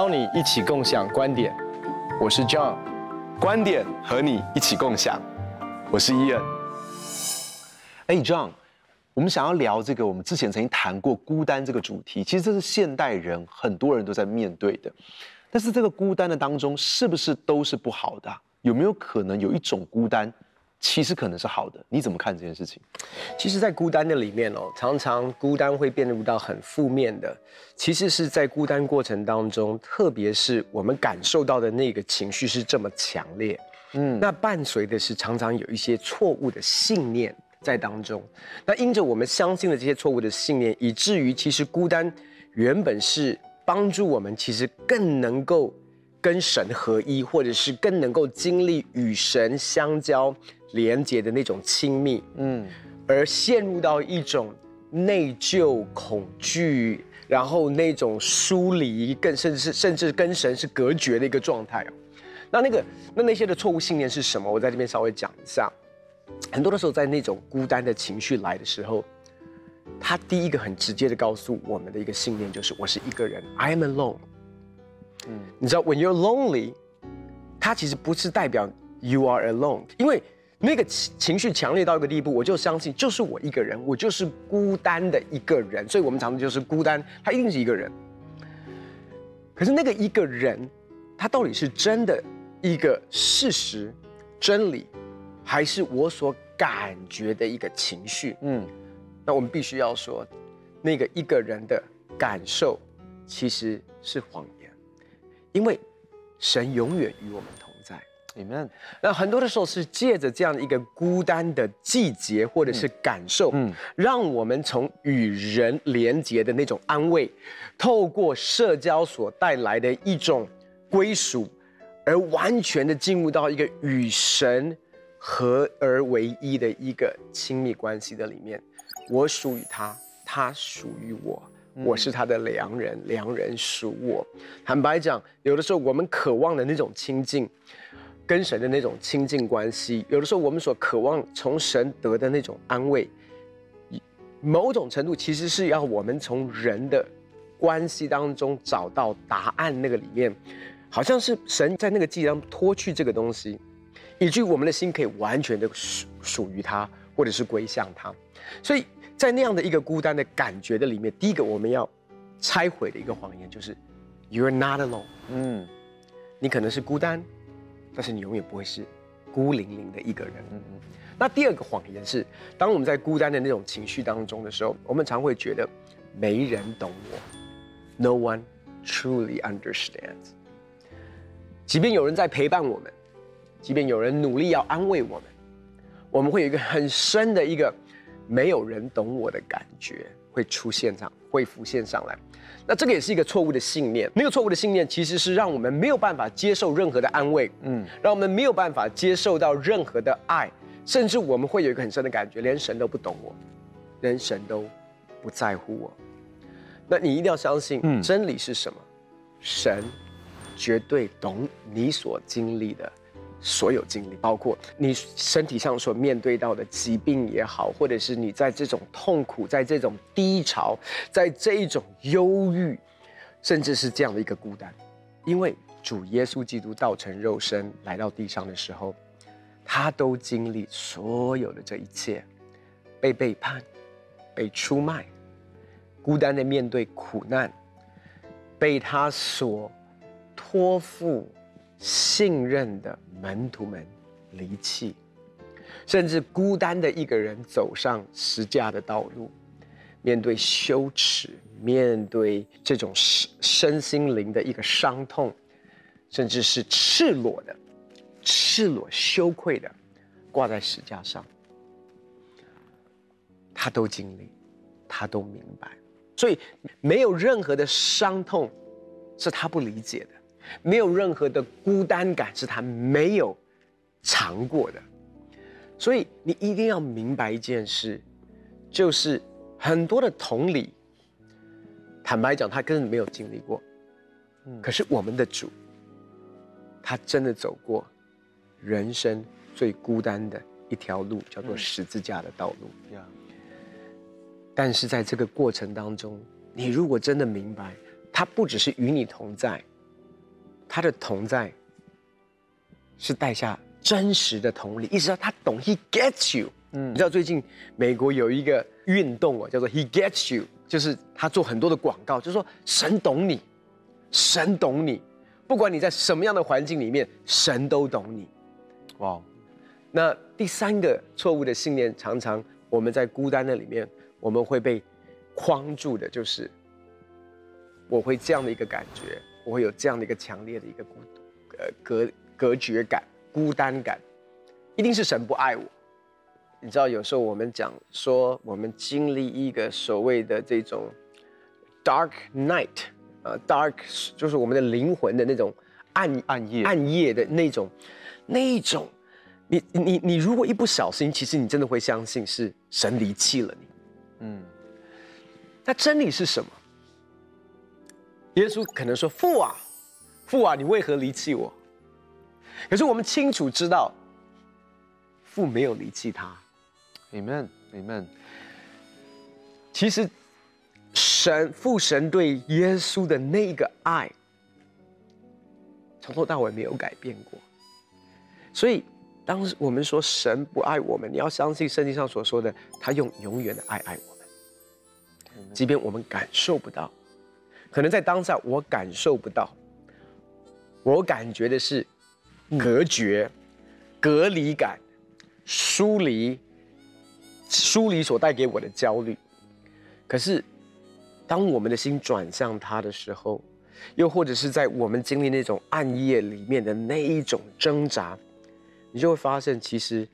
邀你一起共享观点，我是 John，观点和你一起共享，我是 Ian。哎，John，我们想要聊这个，我们之前曾经谈过孤单这个主题，其实这是现代人很多人都在面对的。但是这个孤单的当中，是不是都是不好的？有没有可能有一种孤单？其实可能是好的，你怎么看这件事情？其实，在孤单的里面哦，常常孤单会变入到很负面的。其实是在孤单过程当中，特别是我们感受到的那个情绪是这么强烈，嗯，那伴随的是常常有一些错误的信念在当中。那因着我们相信的这些错误的信念，以至于其实孤单原本是帮助我们，其实更能够跟神合一，或者是更能够经历与神相交。连接的那种亲密，嗯，而陷入到一种内疚、恐惧，然后那种疏离，更甚至是甚至跟神是隔绝的一个状态哦。那那个那那些的错误信念是什么？我在这边稍微讲一下。很多的时候，在那种孤单的情绪来的时候，他第一个很直接的告诉我们的一个信念就是：我是一个人，I am alone。嗯，你知道，when you're lonely，它其实不是代表 you are alone，因为。那个情情绪强烈到一个地步，我就相信就是我一个人，我就是孤单的一个人，所以我们常常就是孤单，他一定是一个人。可是那个一个人，他到底是真的一个事实、真理，还是我所感觉的一个情绪？嗯，那我们必须要说，那个一个人的感受其实是谎言，因为神永远与我们同。Amen。那很多的时候是借着这样的一个孤单的季节或者是感受，嗯，让我们从与人连结的那种安慰，透过社交所带来的一种归属，而完全的进入到一个与神合而为一的一个亲密关系的里面。我属于他，他属于我，我是他的良人，良人属我。坦白讲，有的时候我们渴望的那种亲近。跟神的那种亲近关系，有的时候我们所渴望从神得的那种安慰，某种程度其实是要我们从人的关系当中找到答案。那个里面，好像是神在那个记忆当中脱去这个东西，以至于我们的心可以完全的属属于他，或者是归向他。所以在那样的一个孤单的感觉的里面，第一个我们要拆毁的一个谎言就是，You're not alone。嗯，你可能是孤单。但是你永远不会是孤零零的一个人。嗯嗯。那第二个谎言是，当我们在孤单的那种情绪当中的时候，我们常会觉得没人懂我，No one truly understands。即便有人在陪伴我们，即便有人努力要安慰我们，我们会有一个很深的一个没有人懂我的感觉会出现上，会浮现上来。那这个也是一个错误的信念。那个错误的信念其实是让我们没有办法接受任何的安慰，嗯，让我们没有办法接受到任何的爱，甚至我们会有一个很深的感觉，连神都不懂我，连神都不在乎我。那你一定要相信，真理是什么？神绝对懂你所经历的。所有经历，包括你身体上所面对到的疾病也好，或者是你在这种痛苦、在这种低潮、在这一种忧郁，甚至是这样的一个孤单，因为主耶稣基督道成肉身来到地上的时候，他都经历所有的这一切，被背叛、被出卖、孤单的面对苦难，被他所托付。信任的门徒们离弃，甚至孤单的一个人走上十架的道路，面对羞耻，面对这种身心灵的一个伤痛，甚至是赤裸的、赤裸羞愧的挂在十架上，他都经历，他都明白，所以没有任何的伤痛是他不理解的。没有任何的孤单感是他没有尝过的，所以你一定要明白一件事，就是很多的同理，坦白讲，他根本没有经历过。可是我们的主，他真的走过人生最孤单的一条路，叫做十字架的道路。但是在这个过程当中，你如果真的明白，他不只是与你同在。他的同在是带下真实的同理，意思到他懂，He gets you。嗯，你知道最近美国有一个运动哦，叫做 He gets you，就是他做很多的广告，就是说神懂你，神懂你，不管你在什么样的环境里面，神都懂你。哇，那第三个错误的信念，常常我们在孤单的里面，我们会被框住的，就是我会这样的一个感觉，我会有这样的一个强烈的一个孤独，呃，隔隔绝感、孤单感，一定是神不爱我。你知道，有时候我们讲说，我们经历一个所谓的这种 dark night，啊，dark 就是我们的灵魂的那种暗暗夜暗夜的那种那一种，你你你如果一不小心，其实你真的会相信是神离弃了你。嗯，那真理是什么？耶稣可能说：“父啊，父啊，你为何离弃我？”可是我们清楚知道，父没有离弃他。Amen，Amen。其实，神父神对耶稣的那个爱，从头到尾没有改变过。所以，当我们说神不爱我们，你要相信圣经上所说的，他用永远的爱爱我们，即便我们感受不到，可能在当下我感受不到，我感觉的是隔绝、隔离感、疏离。疏离所带给我的焦虑，可是，当我们的心转向他的时候，又或者是在我们经历那种暗夜里面的那一种挣扎，你就会发现，其实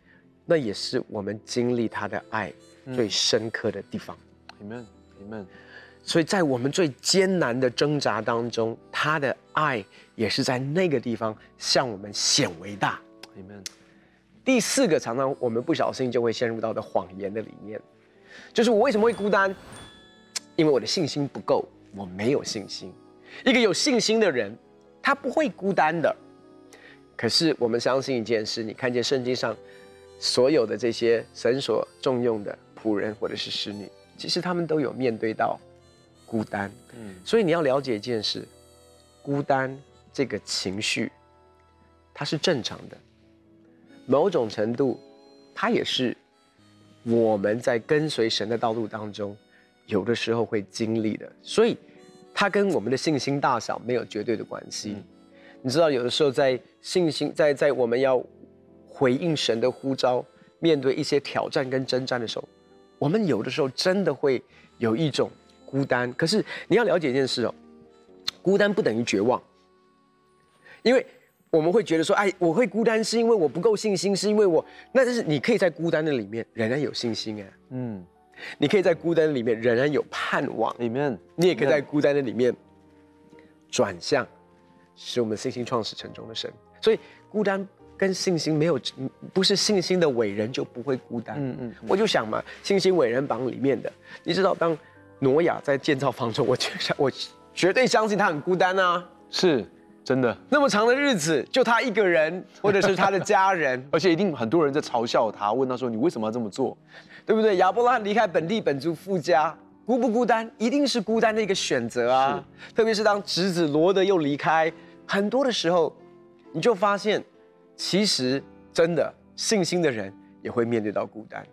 那也是我们经历他的爱最深刻的地方。Amen，Amen。所以在我们最艰难的挣扎当中，他的爱也是在那个地方向我们显为大。你们。第四个，常常我们不小心就会陷入到的谎言的里面，就是我为什么会孤单？因为我的信心不够，我没有信心。一个有信心的人，他不会孤单的。可是我们相信一件事，你看见圣经上所有的这些神所重用的仆人或者是使女，其实他们都有面对到孤单。嗯，所以你要了解一件事，孤单这个情绪，它是正常的。某种程度，它也是我们在跟随神的道路当中，有的时候会经历的。所以，它跟我们的信心大小没有绝对的关系。嗯、你知道，有的时候在信心在在我们要回应神的呼召，面对一些挑战跟征战的时候，我们有的时候真的会有一种孤单。可是你要了解一件事哦，孤单不等于绝望，因为。我们会觉得说，哎，我会孤单是因为我不够信心，是因为我，那就是你可以在孤单的里面仍然有信心哎，嗯，你可以在孤单的里面仍然有盼望，里面，你也可以在孤单的里面转向，使我们信心创始成终的神。所以孤单跟信心没有，不是信心的伟人就不会孤单。嗯嗯，我就想嘛，信心伟人榜里面的，你知道，当挪亚在建造方舟，我就想，我绝对相信他很孤单啊，是。真的那么长的日子，就他一个人，或者是他的家人，而且一定很多人在嘲笑他，问他说：“你为什么要这么做？对不对？”亚伯拉罕离开本地本族富家，孤不孤单？一定是孤单的一个选择啊！特别是当侄子罗德又离开，很多的时候，你就发现，其实真的信心的人也会面对到孤单。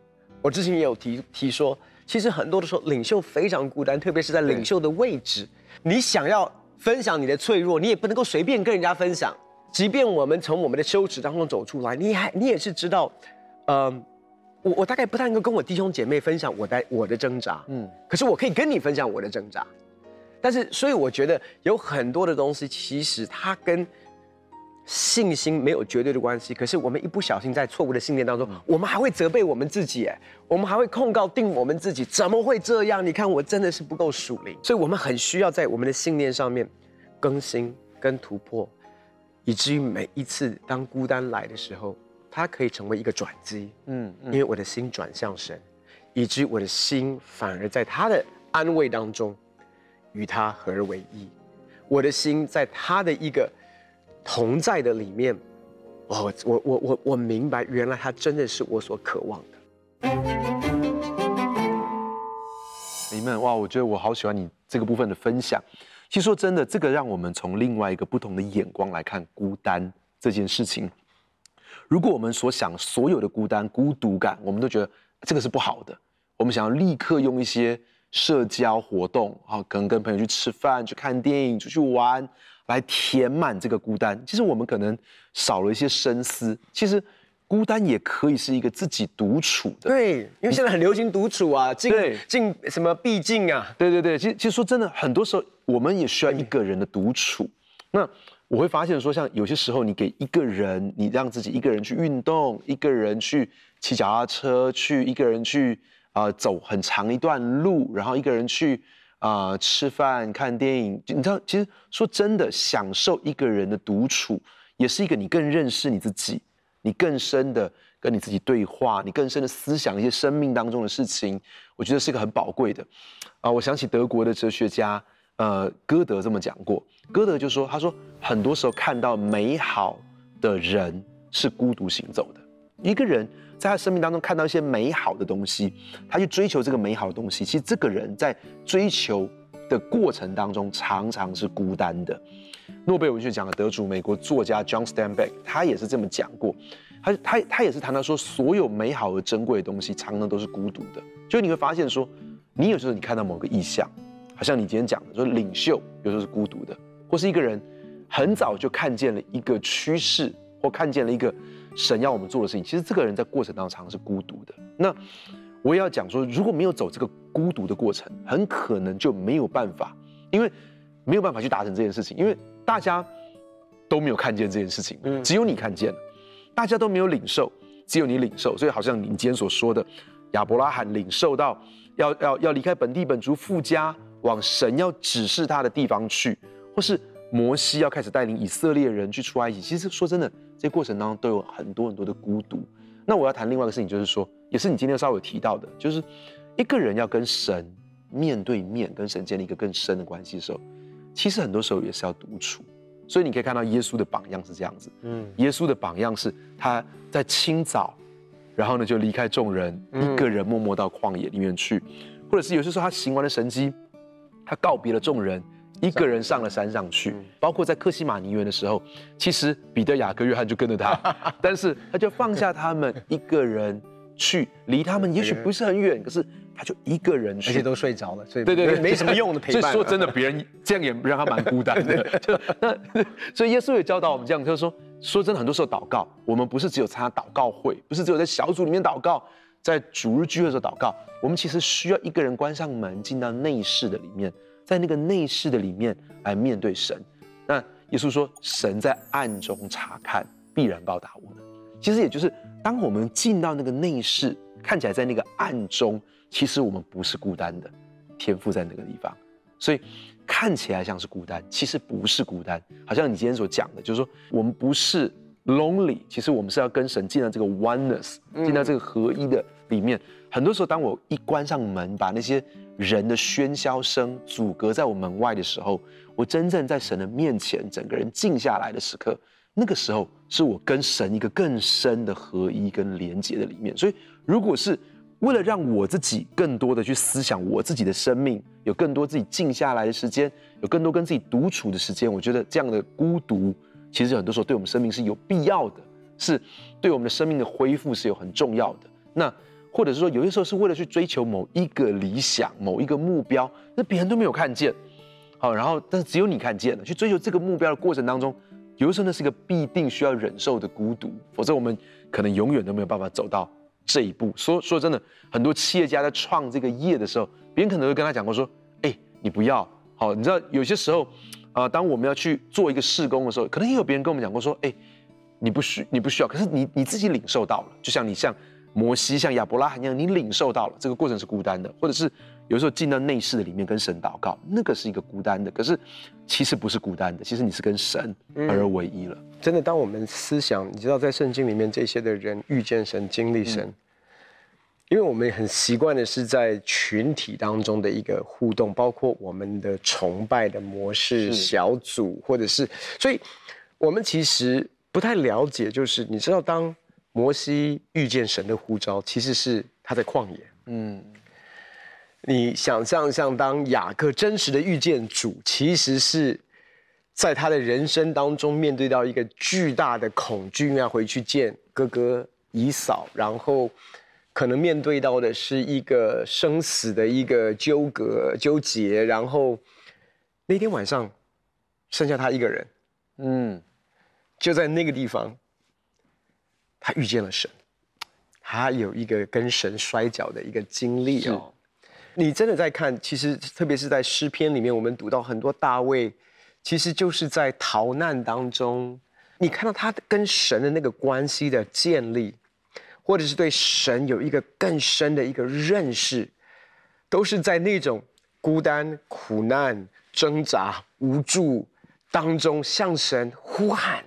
我之前也有提提说，其实很多的时候，领袖非常孤单，特别是在领袖的位置，你想要。分享你的脆弱，你也不能够随便跟人家分享。即便我们从我们的羞耻当中走出来，你还你也是知道，嗯、呃，我我大概不太能够跟我弟兄姐妹分享我的我的挣扎，嗯，可是我可以跟你分享我的挣扎。但是，所以我觉得有很多的东西，其实它跟。信心没有绝对的关系，可是我们一不小心在错误的信念当中，我们还会责备我们自己，哎，我们还会控告定我们自己，怎么会这样？你看我真的是不够属灵，所以我们很需要在我们的信念上面更新跟突破，以至于每一次当孤单来的时候，它可以成为一个转机，嗯，因为我的心转向神，以至于我的心反而在他的安慰当中与他合而为一，我的心在他的一个。同在的里面，我我我我我明白，原来他真的是我所渴望的。你们哇，我觉得我好喜欢你这个部分的分享，其实说真的，这个让我们从另外一个不同的眼光来看孤单这件事情。如果我们所想所有的孤单、孤独感，我们都觉得这个是不好的，我们想要立刻用一些社交活动，啊，可能跟朋友去吃饭、去看电影、出去玩，来填满这个孤单。其实我们可能少了一些深思。其实。孤单也可以是一个自己独处的，对，因为现在很流行独处啊，进对进什么毕竟啊，对对对，其实其实说真的，很多时候我们也需要一个人的独处。那我会发现说，像有些时候你给一个人，你让自己一个人去运动，一个人去骑脚踏车，去一个人去啊、呃、走很长一段路，然后一个人去啊、吃饭看电影，你知道，其实说真的，享受一个人的独处，也是一个你更认识你自己。你更深的跟你自己对话，你更深的思想一些生命当中的事情，我觉得是一个很宝贵的。啊，我想起德国的哲学家，呃，歌德这么讲过。歌德就说，他说很多时候看到美好的人是孤独行走的。一个人在他生命当中看到一些美好的东西，他去追求这个美好的东西，其实这个人在追求的过程当中常常是孤单的。诺贝尔文学奖的得主，美国作家 John Steinbeck，他也是这么讲过。他他他也是谈到说，所有美好而珍贵的东西，常常都是孤独的。就你会发现说，你有时候你看到某个意象，好像你今天讲的，说领袖有时候是孤独的，或是一个人很早就看见了一个趋势，或看见了一个神要我们做的事情，其实这个人在过程当中常常是孤独的。那我也要讲说，如果没有走这个孤独的过程，很可能就没有办法，因为没有办法去达成这件事情，因为。大家都没有看见这件事情，只有你看见了。大家都没有领受，只有你领受。所以好像你今天所说的，亚伯拉罕领受到要要要离开本地本族父家，往神要指示他的地方去，或是摩西要开始带领以色列人去出埃及。其实说真的，这些过程当中都有很多很多的孤独。那我要谈另外一个事情，就是说，也是你今天稍微提到的，就是一个人要跟神面对面，跟神建立一个更深的关系的时候。其实很多时候也是要独处，所以你可以看到耶稣的榜样是这样子。嗯，耶稣的榜样是他在清早，然后呢就离开众人，一个人默默到旷野里面去，或者是有些时候他行完了神迹，他告别了众人，一个人上了山上去。包括在克西马尼园的时候，其实彼得、雅各、约翰就跟着他，但是他就放下他们一个人去，离他们也许不是很远，可是。他就一个人去，而且都睡着了，所以对对对，没什么用的陪伴。所以说真的，别人这样也让他蛮孤单的。就那，所以耶稣也教导我们这样，就是说，说真的，很多时候祷告，我们不是只有参加祷告会，不是只有在小组里面祷告，在主日聚会的时候祷告，我们其实需要一个人关上门，进到内室的里面，在那个内室的里面来面对神。那耶稣说，神在暗中查看，必然报答我们。其实也就是，当我们进到那个内室，看起来在那个暗中。其实我们不是孤单的，天赋在那个地方，所以看起来像是孤单，其实不是孤单。好像你今天所讲的，就是说我们不是 lonely，其实我们是要跟神进到这个 oneness，进到这个合一的里面。很多时候，当我一关上门，把那些人的喧嚣声阻隔在我门外的时候，我真正在神的面前，整个人静下来的时刻，那个时候是我跟神一个更深的合一跟连接的里面。所以，如果是为了让我自己更多的去思想我自己的生命，有更多自己静下来的时间，有更多跟自己独处的时间，我觉得这样的孤独，其实很多时候对我们生命是有必要的，是对我们的生命的恢复是有很重要的。那或者是说，有些时候是为了去追求某一个理想、某一个目标，那别人都没有看见，好，然后但是只有你看见了。去追求这个目标的过程当中，有的时候那是一个必定需要忍受的孤独，否则我们可能永远都没有办法走到。这一步说说真的，很多企业家在创这个业的时候，别人可能会跟他讲过说：“哎，你不要好。”你知道有些时候，啊、呃，当我们要去做一个试工的时候，可能也有别人跟我们讲过说：“哎，你不需你不需要。”可是你你自己领受到了，就像你像摩西、像亚伯拉罕一样，你领受到了这个过程是孤单的，或者是有时候进到内室的里面跟神祷告，那个是一个孤单的。可是其实不是孤单的，其实你是跟神而为一了。嗯真的，当我们思想，你知道，在圣经里面这些的人遇见神、经历神，嗯、因为我们很习惯的是在群体当中的一个互动，包括我们的崇拜的模式、小组，或者是，所以我们其实不太了解，就是你知道，当摩西遇见神的呼召，其实是他在旷野，嗯，你想象像当雅各真实的遇见主，其实是在他的人生当中面对到一个巨大的恐惧，要回去见哥哥以扫，然后可能面对到的是一个生死的一个纠葛纠结，然后那天晚上剩下他一个人，嗯，就在那个地方，他遇见了神，他有一个跟神摔跤的一个经历哦。你真的在看，其实特别是在诗篇里面，我们读到很多大卫，其实就是在逃难当中，你看到他跟神的那个关系的建立，或者是对神有一个更深的一个认识，都是在那种孤单、苦难、挣扎、无助当中向神呼喊，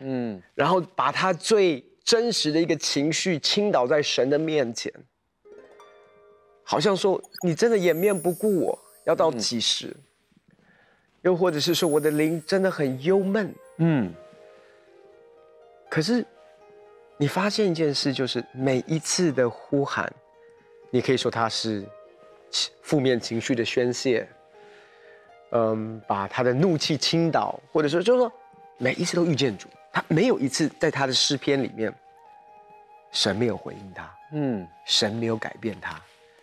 嗯，然后把他最真实的一个情绪倾倒在神的面前。好像说你真的掩面不顾我，要到几时？嗯、又或者是说我的灵真的很忧闷，嗯。可是你发现一件事，就是每一次的呼喊，你可以说它是负面情绪的宣泄，嗯，把他的怒气倾倒，或者说就是说每一次都遇见主，他没有一次在他的诗篇里面，神没有回应他，嗯，神没有改变他。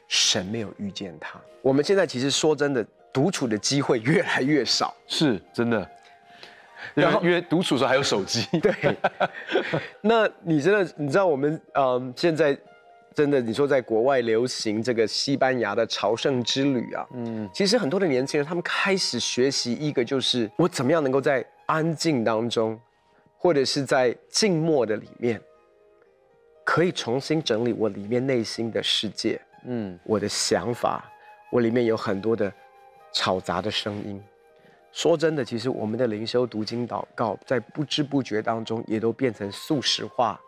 神没有遇见他。我们现在其实说真的，独处的机会越来越少，是真的。然后因为独处的时候还有手机。对。那你真的，你知道我们嗯，现在真的，你说在国外流行这个西班牙的朝圣之旅啊，嗯，其实很多的年轻人他们开始学习一个，就是我怎么样能够在安静当中，或者是在静默的里面，可以重新整理我里面内心的世界。嗯，我的想法，我里面有很多的吵杂的声音。说真的，其实我们的灵修、读经、祷告，在不知不觉当中，也都变成速食化，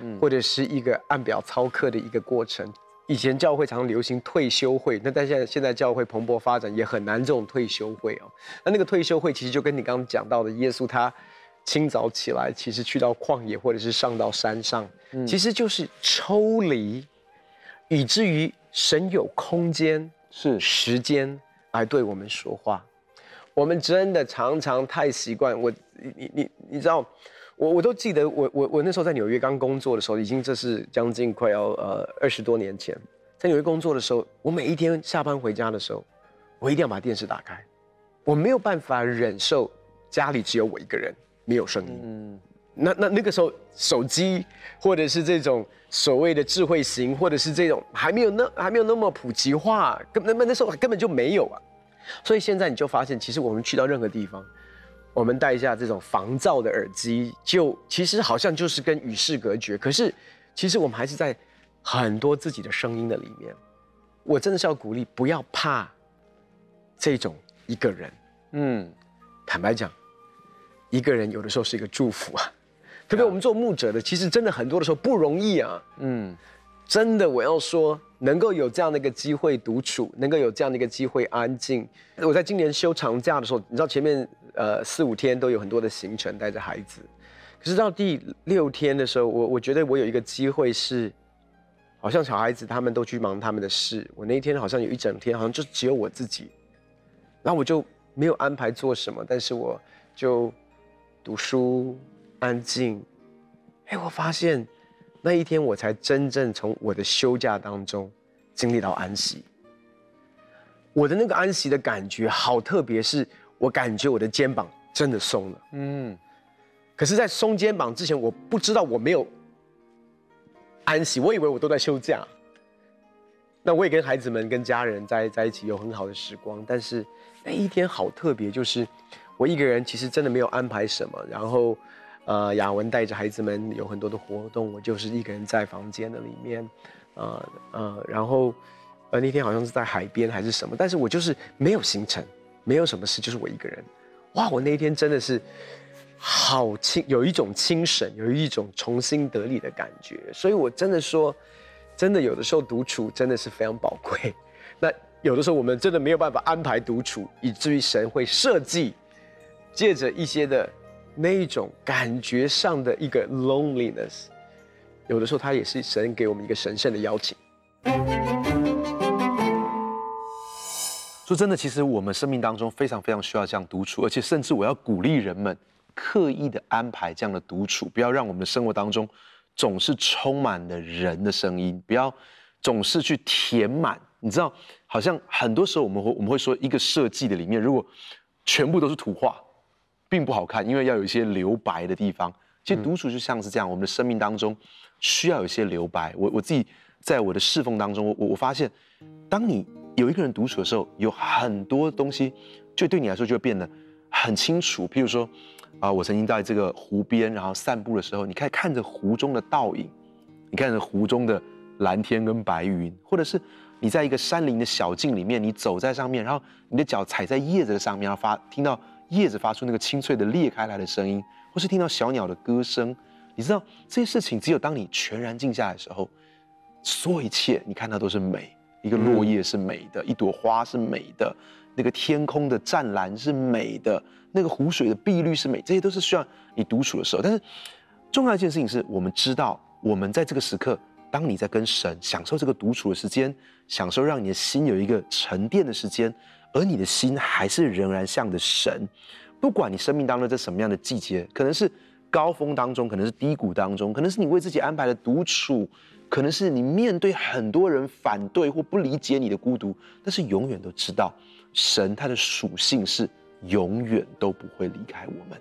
嗯，或者是一个按表操课的一个过程。以前教会常常流行退休会，那但现在现在教会蓬勃发展，也很难这种退休会哦。那那个退休会，其实就跟你刚刚讲到的，耶稣他清早起来，其实去到旷野，或者是上到山上，嗯，其实就是抽离，以至于。神有空间是。时间来对我们说话，我们真的常常太习惯我，你你你你知道，我我都记得我我我那时候在纽约刚工作的时候，已经这是将近快要呃二十多年前，在纽约工作的时候，我每一天下班回家的时候，我一定要把电视打开，我没有办法忍受家里只有我一个人没有声音。嗯那那那个时候，手机或者是这种所谓的智慧型，或者是这种还没有那还没有那么普及化，根本那那时候根本就没有啊。所以现在你就发现，其实我们去到任何地方，我们戴一下这种防噪的耳机，就其实好像就是跟与世隔绝。可是其实我们还是在很多自己的声音的里面。我真的是要鼓励，不要怕这种一个人。嗯，坦白讲，一个人有的时候是一个祝福啊。特别我们做牧者的，其实真的很多的时候不容易啊。嗯，真的，我要说，能够有这样的一个机会独处，能够有这样的一个机会安静。我在今年休长假的时候，你知道前面呃四五天都有很多的行程带着孩子，可是到第六天的时候，我我觉得我有一个机会是，好像小孩子他们都去忙他们的事，我那一天好像有一整天，好像就只有我自己，然后我就没有安排做什么，但是我就读书。安静，哎，我发现那一天我才真正从我的休假当中经历到安息。我的那个安息的感觉好特别，是我感觉我的肩膀真的松了。嗯，可是，在松肩膀之前，我不知道我没有安息，我以为我都在休假。那我也跟孩子们、跟家人在在一起有很好的时光，但是那一天好特别，就是我一个人其实真的没有安排什么，然后。呃，雅文带着孩子们有很多的活动，我就是一个人在房间的里面，呃呃，然后呃那天好像是在海边还是什么，但是我就是没有行程，没有什么事，就是我一个人。哇，我那一天真的是好清，有一种清神，有一种重新得力的感觉。所以我真的说，真的有的时候独处真的是非常宝贵。那有的时候我们真的没有办法安排独处，以至于神会设计借着一些的。那一种感觉上的一个 loneliness，有的时候它也是神给我们一个神圣的邀请。说真的，其实我们生命当中非常非常需要这样独处，而且甚至我要鼓励人们刻意的安排这样的独处，不要让我们的生活当中总是充满了人的声音，不要总是去填满。你知道，好像很多时候我们会我们会说，一个设计的里面如果全部都是图画，并不好看，因为要有一些留白的地方。其实独处就像是这样，我们的生命当中需要有一些留白。我我自己在我的侍奉当中，我我发现，当你有一个人独处的时候，有很多东西，就对你来说就会变得很清楚。譬如说，啊、呃，我曾经在这个湖边，然后散步的时候，你可以看着湖中的倒影，你看着湖中的蓝天跟白云，或者是你在一个山林的小径里面，你走在上面，然后你的脚踩在叶子的上面，然后发听到叶子发出那个清脆的裂开来的声音，或是听到小鸟的歌声。你知道这些事情，只有当你全然静下来的时候，所有一切你看到都是美。一个落叶是美的，一朵花是美的，那个天空的湛蓝是美的，那个湖水的碧绿是美，这些都是需要你独处的时候。但是，重要一件事情是我们知道，我们在这个时刻，当你在跟神享受这个独处的时间，享受让你的心有一个沉淀的时间，而你的心还是仍然向着神。不管你生命当中在什么样的季节，可能是高峰当中，可能是低谷当中，可能是你为自己安排的独处。可能是你面对很多人反对或不理解你的孤独，但是永远都知道，神他的属性是永远都不会离开我们。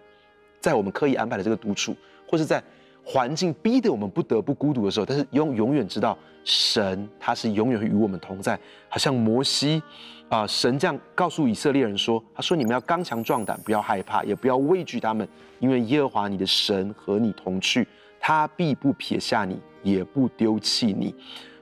在我们刻意安排的这个独处，或是在环境逼得我们不得不孤独的时候，但是永永远知道，神他是永远会与我们同在。好像摩西啊、神这样告诉以色列人说：“他说你们要刚强壮胆，不要害怕，也不要畏惧他们，因为耶和华你的神和你同去，他必不撇下你。”也不丢弃你，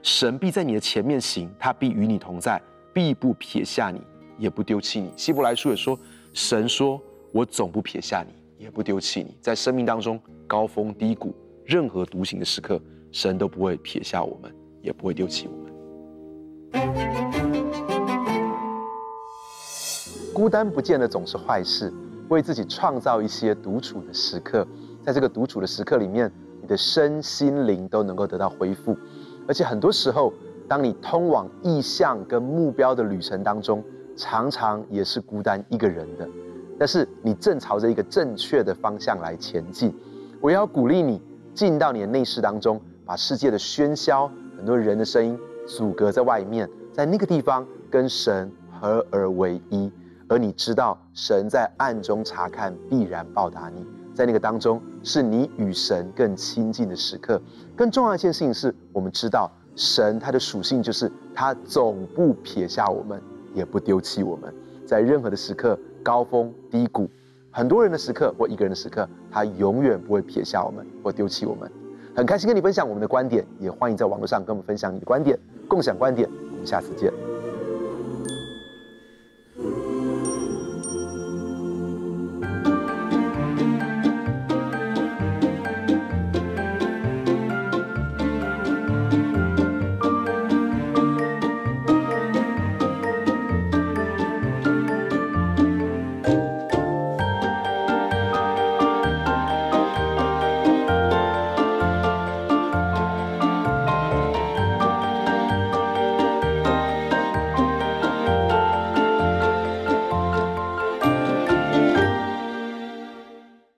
神必在你的前面行，他必与你同在，必不撇下你，也不丢弃你。希伯来书也说，神说：“我总不撇下你，也不丢弃你。”在生命当中高峰低谷，任何独行的时刻，神都不会撇下我们，也不会丢弃我们。孤单不见得总是坏事，为自己创造一些独处的时刻，在这个独处的时刻里面。你的身心灵都能够得到恢复，而且很多时候，当你通往意向跟目标的旅程当中，常常也是孤单一个人的。但是你正朝着一个正确的方向来前进。我要鼓励你进到你的内室当中，把世界的喧嚣、很多人的声音阻隔在外面，在那个地方跟神合而为一，而你知道神在暗中查看，必然报答你。在那个当中，是你与神更亲近的时刻。更重要一件事情是，我们知道神他的属性就是他总不撇下我们，也不丢弃我们。在任何的时刻，高峰低谷，很多人的时刻或一个人的时刻，他永远不会撇下我们或丢弃我们。很开心跟你分享我们的观点，也欢迎在网络上跟我们分享你的观点，共享观点。我们下次见。